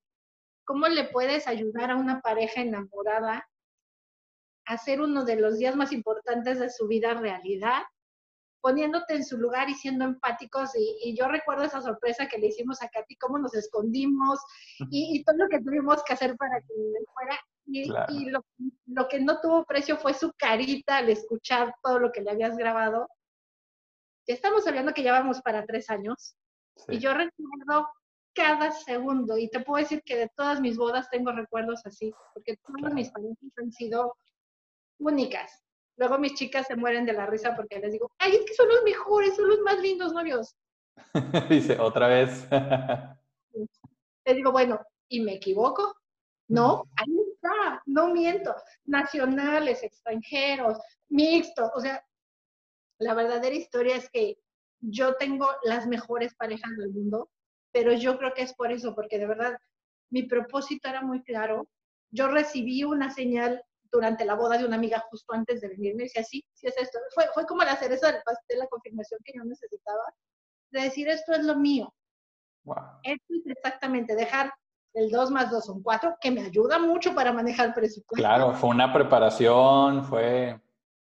Speaker 2: ¿Cómo le puedes ayudar a una pareja enamorada a hacer uno de los días más importantes de su vida realidad? Poniéndote en su lugar y siendo empáticos. Y, yo recuerdo esa sorpresa que le hicimos a Katy, cómo nos escondimos y, y, todo lo que tuvimos que hacer para que fuera y, lo, que no tuvo precio fue su carita al escuchar todo lo que le habías grabado. Ya estamos hablando que ya vamos para tres años. Y yo recuerdo cada segundo. Y te puedo decir que de todas mis bodas tengo recuerdos así, porque todas mis parejas han sido únicas. Luego mis chicas se mueren de la risa porque les digo, ay, es que son los mejores, son los más lindos novios.
Speaker 1: Dice, otra vez.
Speaker 2: les digo, bueno, ¿y me equivoco? No, ahí está, no miento. Nacionales, extranjeros, mixtos. O sea, la verdadera historia es que yo tengo las mejores parejas del mundo, pero yo creo que es por eso, porque de verdad mi propósito era muy claro. Yo recibí una señal durante la boda de una amiga justo antes de venirme y decía, sí, sí es esto. Fue, fue como la cereza del pastel, la confirmación que yo necesitaba, de decir, esto es lo mío. Esto es exactamente dejar el 2 más 2 son 4, que me ayuda mucho para manejar presupuesto.
Speaker 1: Claro, fue una preparación, fue...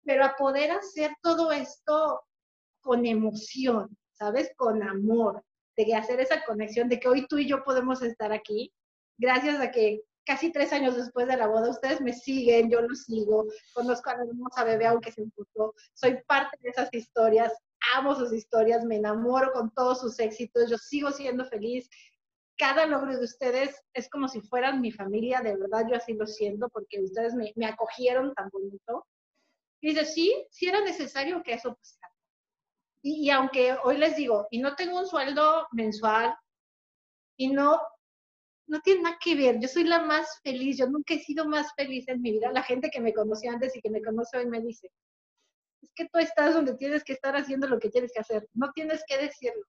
Speaker 2: Pero a poder hacer todo esto con emoción, ¿sabes? Con amor, de hacer esa conexión, de que hoy tú y yo podemos estar aquí, gracias a que casi tres años después de la boda, ustedes me siguen, yo los sigo, conozco a la hermosa bebé aunque se imputó, soy parte de esas historias, amo sus historias, me enamoro con todos sus éxitos, yo sigo siendo feliz cada logro de ustedes es como si fueran mi familia, de verdad yo así lo siento, porque ustedes me, acogieron tan bonito. Y dice, sí, sí era necesario que eso pasara. Y, y, aunque hoy les digo, y no tengo un sueldo mensual, y no, no tiene nada que ver, yo soy la más feliz, yo nunca he sido más feliz en mi vida. La gente que me conoció antes y que me conoce hoy me dice, es que tú estás donde tienes que estar haciendo lo que tienes que hacer, no tienes que decirlo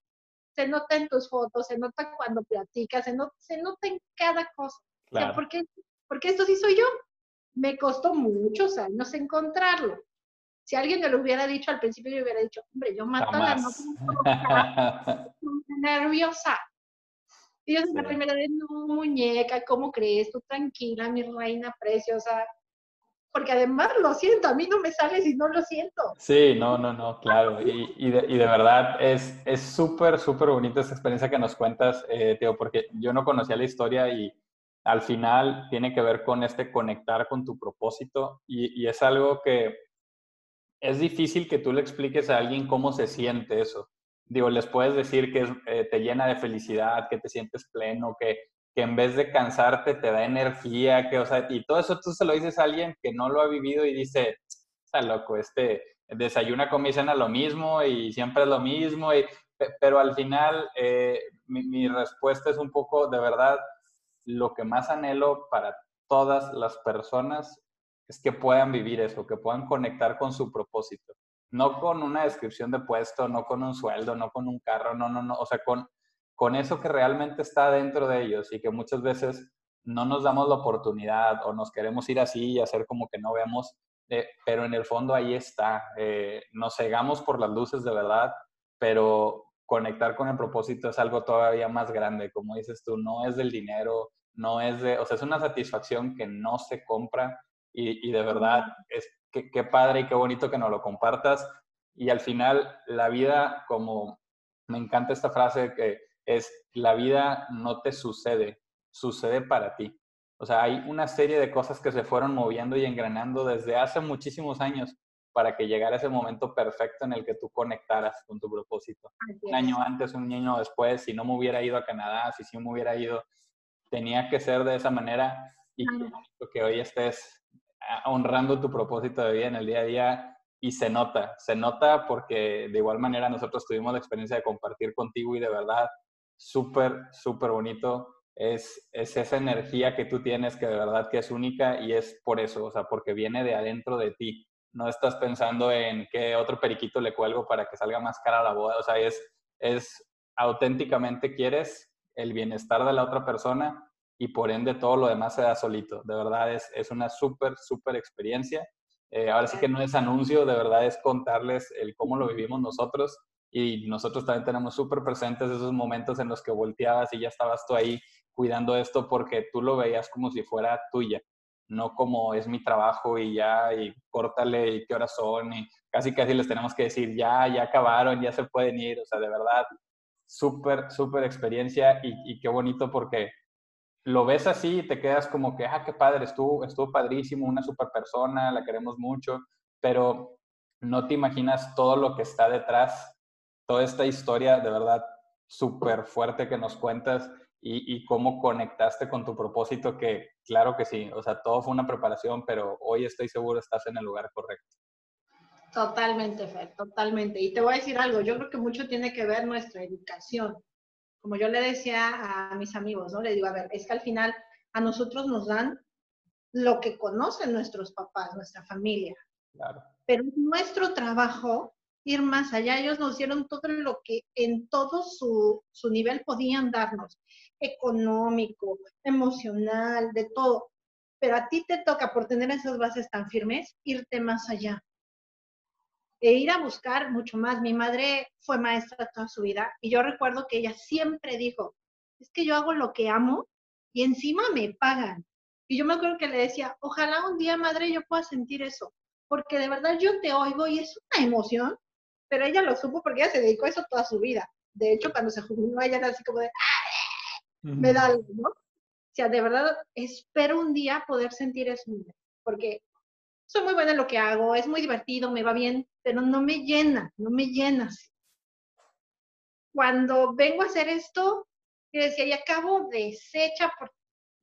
Speaker 2: se nota en tus fotos, se nota cuando platicas, se, nota, se nota en cada cosa. Claro. porque, porque esto sí soy yo. Me costó muchos años encontrarlo. Si alguien me lo hubiera dicho al principio, yo hubiera dicho, hombre, yo mato a la novia nerviosa. Y yo la primera vez, no, muñeca, ¿cómo crees? Tú tranquila, mi reina preciosa porque además lo siento, a mí no me sale si no lo siento.
Speaker 1: Sí, no, no, no, claro. Y, y, de, y de, verdad es súper, súper bonita esa experiencia que nos cuentas, eh, Teo, porque yo no conocía la historia y al final tiene que ver con este conectar con tu propósito y, y es algo que es difícil que tú le expliques a alguien cómo se siente eso. Digo, les puedes decir que eh, te llena de felicidad, que te sientes pleno, que que en vez de cansarte te da energía, que, o sea, y todo eso tú se lo dices a alguien que no lo ha vivido y dice, está loco, este, desayuna, come y cena lo mismo y siempre es lo mismo, y, pero al final eh, mi, mi respuesta es un poco, de verdad, lo que más anhelo para todas las personas es que puedan vivir eso, que puedan conectar con su propósito. No con una descripción de puesto, no con un sueldo, no con un carro, no, no, no, o sea, con, con eso que realmente está dentro de ellos y que muchas veces no nos damos la oportunidad o nos queremos ir así y hacer como que no vemos, eh, pero en el fondo ahí está. Eh, nos cegamos por las luces de verdad, pero conectar con el propósito es algo todavía más grande, como dices tú, no es del dinero, no es de, o sea, es una satisfacción que no se compra y, de verdad es qué, qué padre y qué bonito que nos lo compartas. Y al final, la vida, como me encanta esta frase que es, la vida no te sucede, sucede para ti. O sea, hay una serie de cosas que se fueron moviendo y engranando desde hace muchísimos años para que llegara ese momento perfecto en el que tú conectaras con tu propósito. Un año antes, un año después, si no me hubiera ido a Canadá, si sí me hubiera ido, tenía que ser de esa manera y que hoy estés honrando tu propósito de vida en el día a día y se nota, se nota porque de igual manera nosotros tuvimos la experiencia de compartir contigo y de verdad súper, súper bonito. Es, es esa energía que tú tienes que de verdad que es única y es por eso, o sea, porque viene de adentro de ti. No estás pensando en qué otro periquito le cuelgo para que salga más cara la boda, o sea, es, es auténticamente quieres el bienestar de la otra persona y por ende todo lo demás se da solito. De verdad es, es una súper, súper experiencia. Eh, ahora sí que no es anuncio, de verdad es contarles el cómo lo vivimos nosotros y nosotros también tenemos súper presentes esos momentos en los que volteabas y ya estabas tú ahí cuidando esto porque tú lo veías como si fuera tuya, no como es mi trabajo y ya, y córtale y qué horas son y casi casi les tenemos que decir ya, ya acabaron, ya se pueden ir, o sea, de verdad, súper, súper experiencia y, y qué bonito porque lo ves así y te quedas como que, ah, qué padre, estuvo, estuvo padrísimo, una super persona, la queremos mucho, pero no te imaginas todo lo que está detrás, toda esta historia de verdad súper fuerte que nos cuentas y, cómo conectaste con tu propósito, que claro que sí, o sea, todo fue una preparación, pero hoy estoy seguro estás en el lugar correcto.
Speaker 2: Totalmente, Fer, totalmente. Y te voy a decir algo, yo creo que mucho tiene que ver nuestra educación como yo le decía a mis amigos, ¿no? Le digo, a ver, es que al final a nosotros nos dan lo que conocen nuestros papás, nuestra familia. Claro. Pero nuestro trabajo ir más allá. Ellos nos dieron todo lo que en todo su, su nivel podían darnos, económico, emocional, de todo. Pero a ti te toca, por tener esas bases tan firmes, irte más allá e ir a buscar mucho más. Mi madre fue maestra toda su vida y yo recuerdo que ella siempre dijo, es que yo hago lo que amo y encima me pagan. Y yo me acuerdo que le decía, ojalá un día, madre, yo pueda sentir eso, porque de verdad yo te oigo y es una emoción, pero ella lo supo porque ella se dedicó a eso toda su vida. De hecho, cuando se jubiló, ella era así como de, me da algo, ¿no? O sea, de verdad, espero un día poder sentir eso, porque soy muy buena en lo que hago, es muy divertido, me va bien, pero no me llena, no me llena. Cuando vengo a hacer esto, que decía, acabo deshecha, por,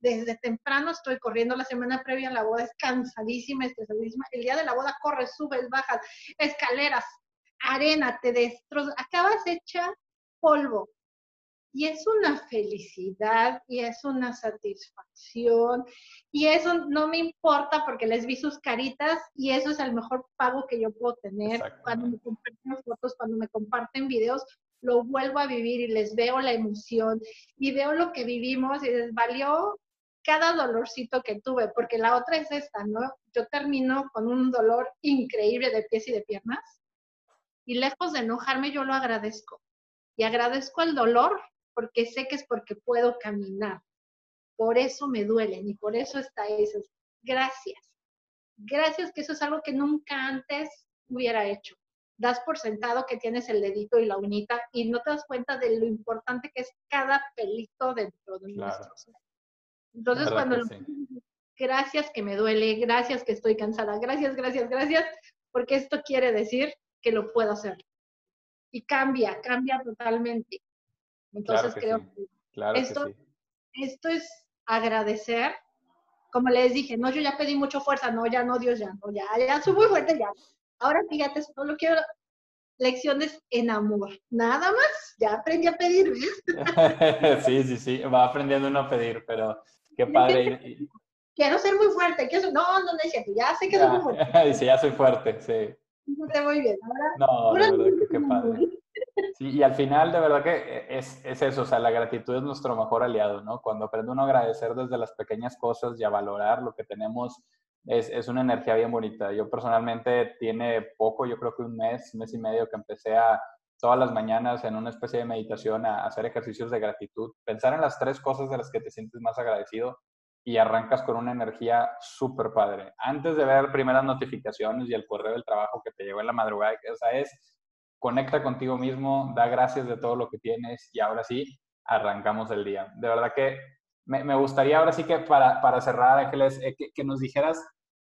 Speaker 2: desde temprano estoy corriendo la semana previa a la boda, es cansadísima, estresadísima. El día de la boda corres, subes, bajas, escaleras, arena, te destrozas, acabas hecha polvo. Y es una felicidad y es una satisfacción. Y eso no me importa porque les vi sus caritas y eso es el mejor pago que yo puedo tener. Cuando me comparten fotos, cuando me comparten videos, lo vuelvo a vivir y les veo la emoción y veo lo que vivimos y les valió cada dolorcito que tuve, porque la otra es esta, ¿no? Yo termino con un dolor increíble de pies y de piernas y lejos de enojarme, yo lo agradezco. Y agradezco el dolor porque sé que es porque puedo caminar. Por eso me duelen y por eso está eso. Gracias. Gracias que eso es algo que nunca antes hubiera hecho. Das por sentado que tienes el dedito y la uñita y no te das cuenta de lo importante que es cada pelito dentro de nuestro ser. Entonces, cuando gracias que me duele, gracias que estoy cansada, gracias, gracias, gracias, porque esto quiere decir que lo puedo hacer. Y cambia, cambia totalmente. Entonces creo que, esto, esto es agradecer. Como les dije, no, yo ya pedí mucho fuerza, no, ya no, Dios, ya no, ya, ya soy muy fuerte, ya. Ahora fíjate, solo quiero lecciones en amor, nada más, ya aprendí a pedir,
Speaker 1: sí, sí, sí, va aprendiendo uno a pedir, pero qué padre.
Speaker 2: Quiero ser muy fuerte, que no, no, no, ya sé que soy muy fuerte.
Speaker 1: Dice, ya soy fuerte, sí.
Speaker 2: No te voy bien.
Speaker 1: no, de verdad que qué padre. Y al final, de verdad que es, es, eso, o sea, la gratitud es nuestro mejor aliado, ¿no? Cuando aprende uno a agradecer desde las pequeñas cosas y a valorar lo que tenemos, es, es, una energía bien bonita. Yo personalmente tiene poco, yo creo que un mes, mes y medio que empecé a todas las mañanas en una especie de meditación a hacer ejercicios de gratitud, pensar en las tres cosas de las que te sientes más agradecido y arrancas con una energía súper padre. Antes de ver primeras notificaciones y el correo del trabajo que te llegó en la madrugada, esa es, conecta contigo mismo, da gracias de todo lo que tienes y ahora sí, arrancamos el día. De verdad que me, me gustaría ahora sí que para, para cerrar, Ángeles, eh, que, que nos dijeras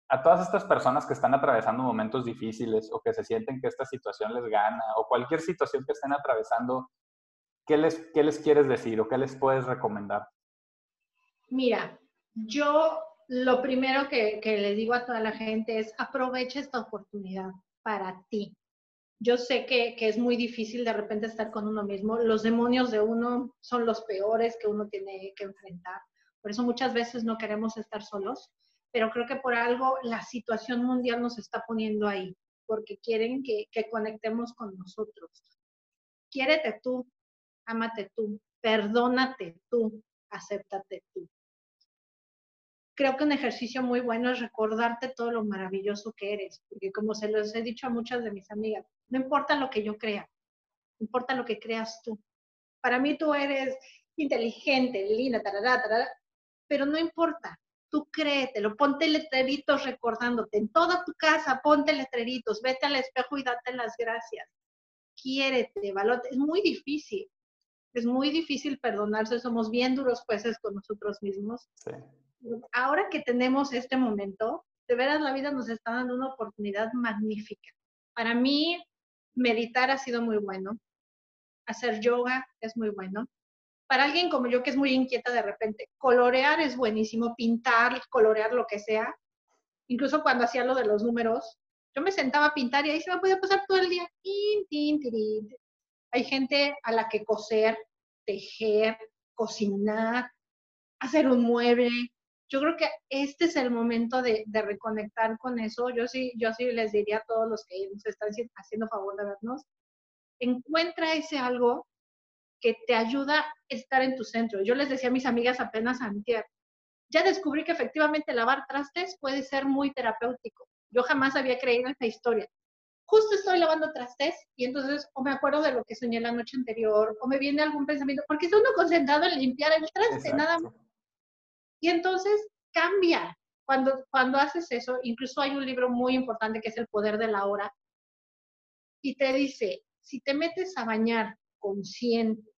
Speaker 1: a todas estas personas que están atravesando momentos difíciles o que se sienten que esta situación les gana o cualquier situación que estén atravesando, ¿qué les, qué les quieres decir o qué les puedes recomendar?
Speaker 2: Mira, yo lo primero que, que les digo a toda la gente es aprovecha esta oportunidad para ti. Yo sé que, que, es muy difícil de repente estar con uno mismo. Los demonios de uno son los peores que uno tiene que enfrentar. Por eso muchas veces no queremos estar solos pero creo que por algo la situación mundial nos está poniendo ahí, porque quieren que, conectemos con nosotros. Quiérete tú, ámate tú, perdónate tú, acéptate tú. Creo que un ejercicio muy bueno es recordarte todo lo maravilloso que eres, porque como se los he dicho a muchas de mis amigas, no importa lo que yo crea, importa lo que creas tú. Para mí tú eres inteligente, linda, tarará, tarará, pero no importa, tú créetelo, ponte letreritos recordándote, en toda tu casa ponte letreritos, vete al espejo y date las gracias. Quiérete, valórate. Es muy difícil, es muy difícil perdonarse, somos bien duros jueces con nosotros mismos. Ahora que tenemos este momento, de veras la vida nos está dando una oportunidad magnífica. Para mí, meditar ha sido muy bueno, hacer yoga es muy bueno, para alguien como yo que es muy inquieta de repente, colorear es buenísimo, pintar, colorear lo que sea. Incluso cuando hacía lo de los números, yo me sentaba a pintar y ahí se me podía pasar todo el día. Hay gente a la que coser, tejer, cocinar, hacer un mueble. Yo creo que este es el momento de, de, reconectar con eso. Yo sí, yo sí les diría a todos los que nos están haciendo favor de vernos, encuentra ese algo que te ayuda a estar en tu centro. Yo les decía a mis amigas apenas a mi tía, ya descubrí que efectivamente lavar trastes puede ser muy terapéutico. Yo jamás había creído en esta historia. Justo estoy lavando trastes y entonces o me acuerdo de lo que soñé la noche anterior o me viene algún pensamiento, porque estoy uno concentrado en limpiar el traste, nada más. Y entonces cambia. Cuando, cuando haces eso, incluso hay un libro muy importante que es El Poder de la Hora, y te dice, si te metes a bañar consciente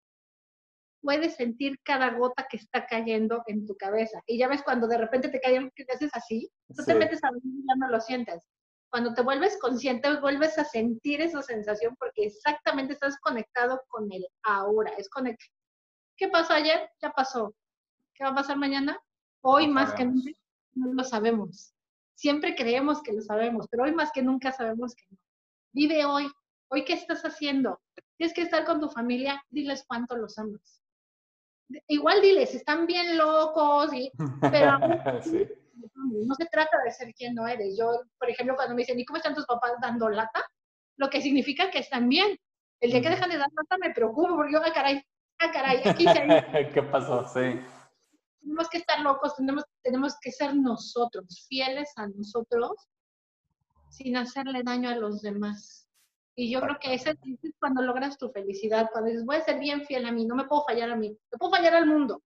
Speaker 2: puedes sentir cada gota que está cayendo en tu cabeza. Y ya ves cuando de repente te cae algo que te haces así, tú te metes a dormir y ya no lo sientes. Cuando te vuelves consciente, vuelves a sentir esa sensación porque exactamente estás conectado con el ahora. Es conect ¿Qué pasó ayer? Ya pasó. ¿Qué va a pasar mañana? Hoy más que nunca no lo sabemos. Siempre creemos que lo sabemos, pero hoy más que nunca sabemos que no. Vive hoy. Hoy, ¿qué estás haciendo? Tienes que estar con tu familia, diles cuánto los amas igual diles, están bien locos, y, pero no se trata de ser quien no eres. Yo, por ejemplo, cuando me dicen, ¿y cómo están tus papás dando lata? Lo que significa que están bien. El día que dejan de dar lata me preocupo porque yo, ah, caray, ah, caray, aquí se
Speaker 1: ¿Qué pasó? Sí.
Speaker 2: Tenemos que estar locos, tenemos, tenemos que ser nosotros, fieles a nosotros, sin hacerle daño a los demás. Y yo creo que ese, es cuando logras tu felicidad, cuando dices, voy a ser bien fiel a mí, no me puedo fallar a mí, me puedo fallar al mundo,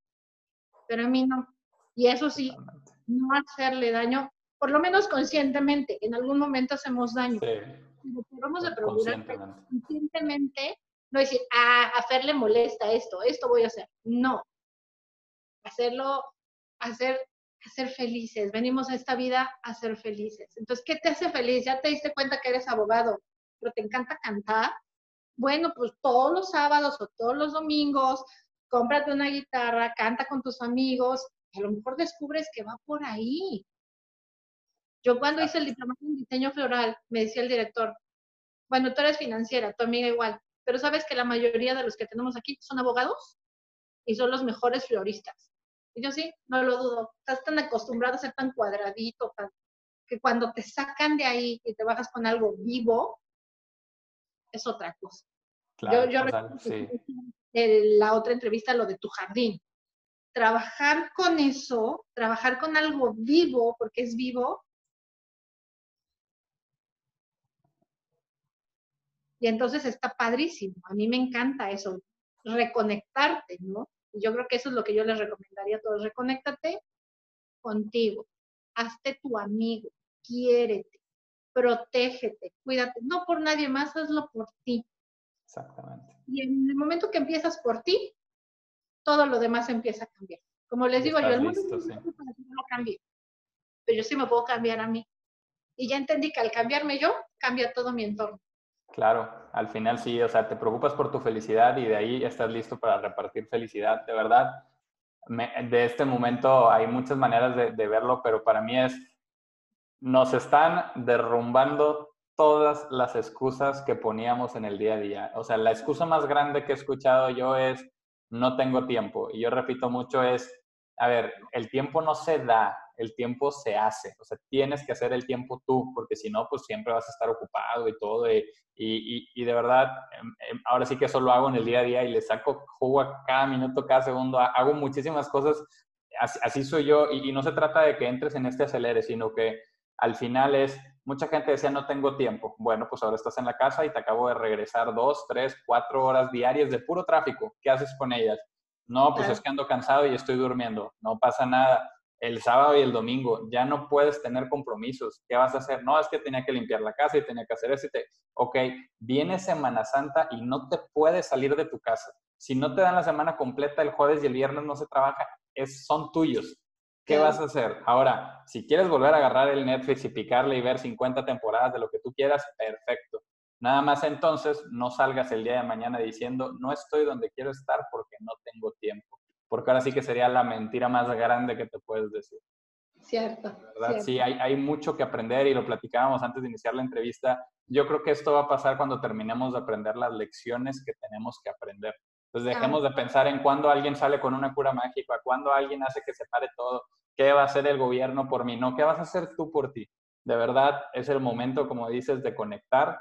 Speaker 2: pero a mí no. Y eso sí, no hacerle daño, por lo menos conscientemente, en algún momento hacemos daño. Sí. Vamos a procurar conscientemente, no decir, ah, a Fer le molesta esto, esto voy a hacer. No. Hacerlo, hacer, hacer felices. Venimos a esta vida a ser felices. Entonces, ¿qué te hace feliz? Ya te diste cuenta que eres abogado pero te encanta cantar, bueno, pues todos los sábados o todos los domingos, cómprate una guitarra, canta con tus amigos, a lo mejor descubres que va por ahí. Yo cuando hice el diploma en diseño floral, me decía el director, bueno, tú eres financiera, tu amiga igual, pero sabes que la mayoría de los que tenemos aquí son abogados y son los mejores floristas. Y yo sí, no lo dudo. Estás tan acostumbrado a ser tan cuadradito, tan que cuando te sacan de ahí y te bajas con algo vivo, es otra cosa. yo, yo en la otra entrevista lo de tu jardín. Trabajar con eso, trabajar con algo vivo, porque es vivo, Y entonces está padrísimo. A mí me encanta eso, reconectarte, ¿no? Y yo creo que eso es lo que yo les recomendaría a todos. Reconéctate contigo. Hazte tu amigo. Quiérete. Protégete. Cuídate. No por nadie más, hazlo por ti.
Speaker 1: Exactamente.
Speaker 2: Y en el momento que empiezas por ti, todo lo demás empieza a cambiar. Como les digo yo, el mundo no cambia. Pero yo sí me puedo cambiar a mí. Y ya entendí que al cambiarme yo, cambia todo mi entorno.
Speaker 1: Claro, al final sí, o sea, te preocupas por tu felicidad y de ahí estás listo para repartir felicidad. De verdad, de este momento hay muchas maneras de, de verlo, pero para mí es, nos están derrumbando todas las excusas que poníamos en el día a día. O sea, la excusa más grande que he escuchado yo es, no tengo tiempo. Y yo repito mucho es, a ver, el tiempo no se da, el tiempo se hace. O sea, tienes que hacer el tiempo tú, porque si no, pues siempre vas a estar ocupado y todo. Y, y, de verdad, em, em, ahora sí que eso lo hago en el día a día y le saco jugo a cada minuto, cada segundo. Hago muchísimas cosas. Así, soy yo. Y, y no se trata de que entres en este acelere, sino que al final es, mucha gente decía, no tengo tiempo. Bueno, pues ahora estás en la casa y te acabo de regresar dos, tres, cuatro horas diarias de puro tráfico. ¿Qué haces con ellas? No, pues es que ando cansado y estoy durmiendo. No pasa nada. El sábado y el domingo ya no puedes tener compromisos. ¿Qué vas a hacer? No, es que tenía que limpiar la casa y tenía que hacer eso. te... Ok, viene Semana Santa y no te puedes salir de tu casa. Si no te dan la semana completa, el jueves y el viernes no se trabaja, es, son tuyos. ¿Qué vas a hacer? Ahora, si quieres volver a agarrar el Netflix y picarle y ver 50 temporadas de lo que tú quieras, perfecto. Nada más entonces no salgas el día de mañana diciendo, no estoy donde quiero estar porque no tengo tiempo. Porque ahora sí que sería la mentira más grande que te puedes decir.
Speaker 2: Cierto.
Speaker 1: ¿verdad? Sí, hay, hay mucho que aprender y lo platicábamos antes de iniciar la entrevista. Yo creo que esto va a pasar cuando terminemos de aprender las lecciones que tenemos que aprender. Entonces dejemos de pensar en cuándo alguien sale con una cura mágica, cuándo alguien hace que se pare todo, qué va a hacer el gobierno por mí, no, qué vas a hacer tú por ti. De verdad es el momento, como dices, de conectar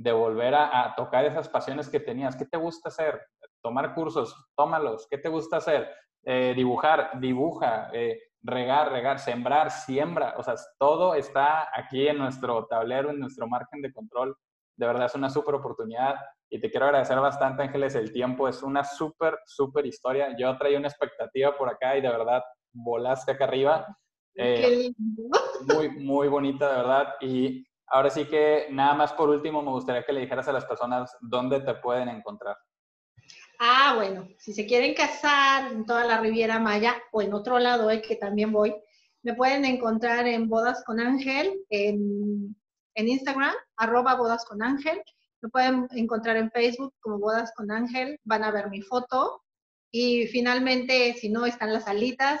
Speaker 1: de volver a, tocar esas pasiones que tenías. ¿Qué te gusta hacer? Tomar cursos, tómalos. ¿Qué te gusta hacer? Eh, dibujar, dibuja. Eh, regar, regar, sembrar, siembra. O sea, todo está aquí en nuestro tablero, en nuestro margen de control. De verdad es una súper oportunidad y te quiero agradecer bastante, Ángeles, el tiempo. Es una súper, súper historia. Yo traía una expectativa por acá y de verdad volaste acá arriba. Eh, muy, muy bonita, de verdad. Y Ahora sí que nada más por último me gustaría que le dijeras a las personas dónde te pueden encontrar.
Speaker 2: Ah, bueno, si se quieren casar en toda la Riviera Maya o en otro lado, eh, que también voy, me pueden encontrar en Bodas con Ángel, en, en Instagram, arroba Bodas con Ángel. Me pueden encontrar en Facebook como Bodas con Ángel, van a ver mi foto. Y finalmente, si no, están las alitas,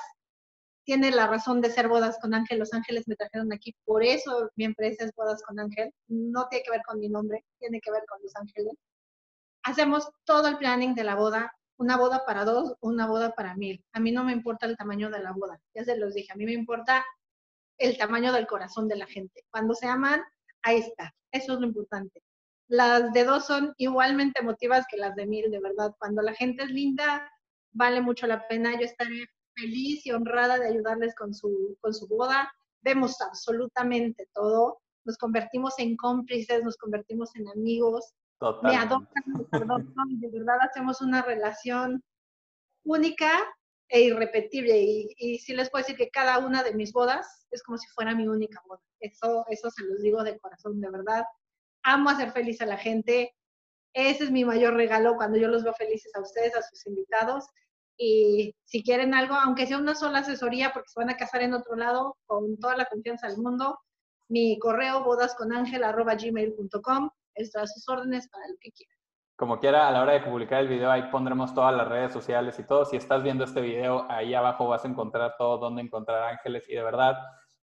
Speaker 2: tiene la razón de ser Bodas con Ángel. Los Ángeles me trajeron aquí, por eso mi empresa es Bodas con Ángel. No tiene que ver con mi nombre, tiene que ver con Los Ángeles. Hacemos todo el planning de la boda, una boda para dos, una boda para mil. A mí no me importa el tamaño de la boda, ya se los dije, a mí me importa el tamaño del corazón de la gente. Cuando se aman, ahí está, eso es lo importante. Las de dos son igualmente emotivas que las de mil, de verdad. Cuando la gente es linda, vale mucho la pena. Yo estaré feliz y honrada de ayudarles con su, con su boda. Vemos absolutamente todo. Nos convertimos en cómplices, nos convertimos en amigos. Me adoptan, de verdad hacemos una relación única e irrepetible. Y, y, sí les puedo decir que cada una de mis bodas es como si fuera mi única boda. Eso, eso se los digo de corazón, de verdad. Amo hacer feliz a la gente. Ese es mi mayor regalo cuando yo los veo felices a ustedes, a sus invitados. Y si quieren algo, aunque sea una sola asesoría, porque se van a casar en otro lado, con toda la confianza del mundo, mi correo bodasconangel.gmail.com, está a sus órdenes para lo que quieran.
Speaker 1: Como quiera, a la hora de publicar el video, ahí pondremos todas las redes sociales y todo. Si estás viendo este video, ahí abajo vas a encontrar todo donde encontrar ángeles. Y de verdad,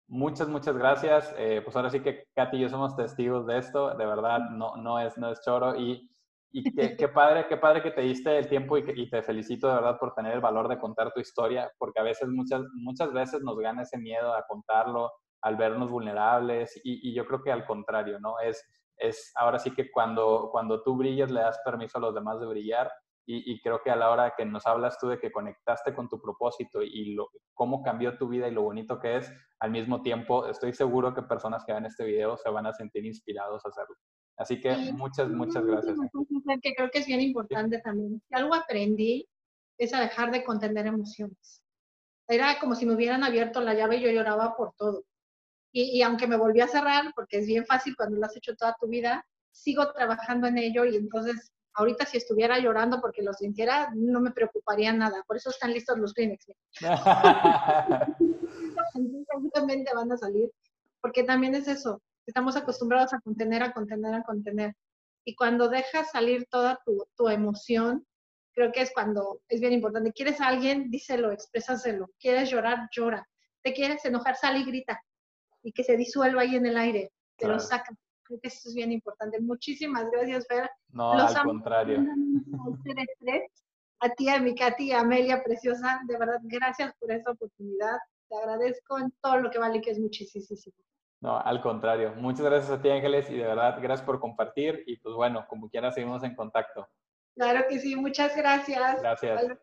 Speaker 1: muchas, muchas gracias. Eh, pues ahora sí que Katy y yo somos testigos de esto. De verdad, no, no, es, no es choro. Y y qué, padre, qué padre que te diste el tiempo y, te felicito de verdad por tener el valor de contar tu historia, porque a veces, muchas, muchas veces nos gana ese miedo a contarlo, al vernos vulnerables y, yo creo que al contrario, ¿no? Es, es ahora sí que cuando, cuando tú brillas le das permiso a los demás de brillar y, creo que a la hora que nos hablas tú de que conectaste con tu propósito y lo, cómo cambió tu vida y lo bonito que es, al mismo tiempo estoy seguro que personas que ven este video se van a sentir inspirados a hacerlo. Así que muchas, muchas gracias.
Speaker 2: Que creo que es bien importante también. Si algo aprendí es a dejar de contener emociones. Era como si me hubieran abierto la llave y yo lloraba por todo. Y, y aunque me volví a cerrar, porque es bien fácil cuando lo has hecho toda tu vida, sigo trabajando en ello y entonces ahorita si estuviera llorando porque lo sintiera, no me preocuparía nada. Por eso están listos los Kleenex. Seguramente van a salir, porque también es eso. Estamos acostumbrados a contener, a contener, a contener. Y cuando dejas salir toda tu, tu emoción, creo que es cuando es bien importante. ¿Quieres a alguien? Díselo, exprésaselo. ¿Quieres llorar? Llora. ¿Te quieres enojar? Sal y grita. Y que se disuelva ahí en el aire. Te lo saca. Creo que eso es bien importante. Muchísimas gracias, Fer.
Speaker 1: No, al contrario.
Speaker 2: A ti, a mi Katy, a Amelia, preciosa. De verdad, gracias por esta oportunidad. Te agradezco en todo lo que vale, que es muchísimo.
Speaker 1: No, al contrario. Muchas gracias a ti, Ángeles, y de verdad, gracias por compartir. Y pues bueno, como quiera, seguimos en contacto.
Speaker 2: Claro que sí, muchas gracias.
Speaker 1: Gracias.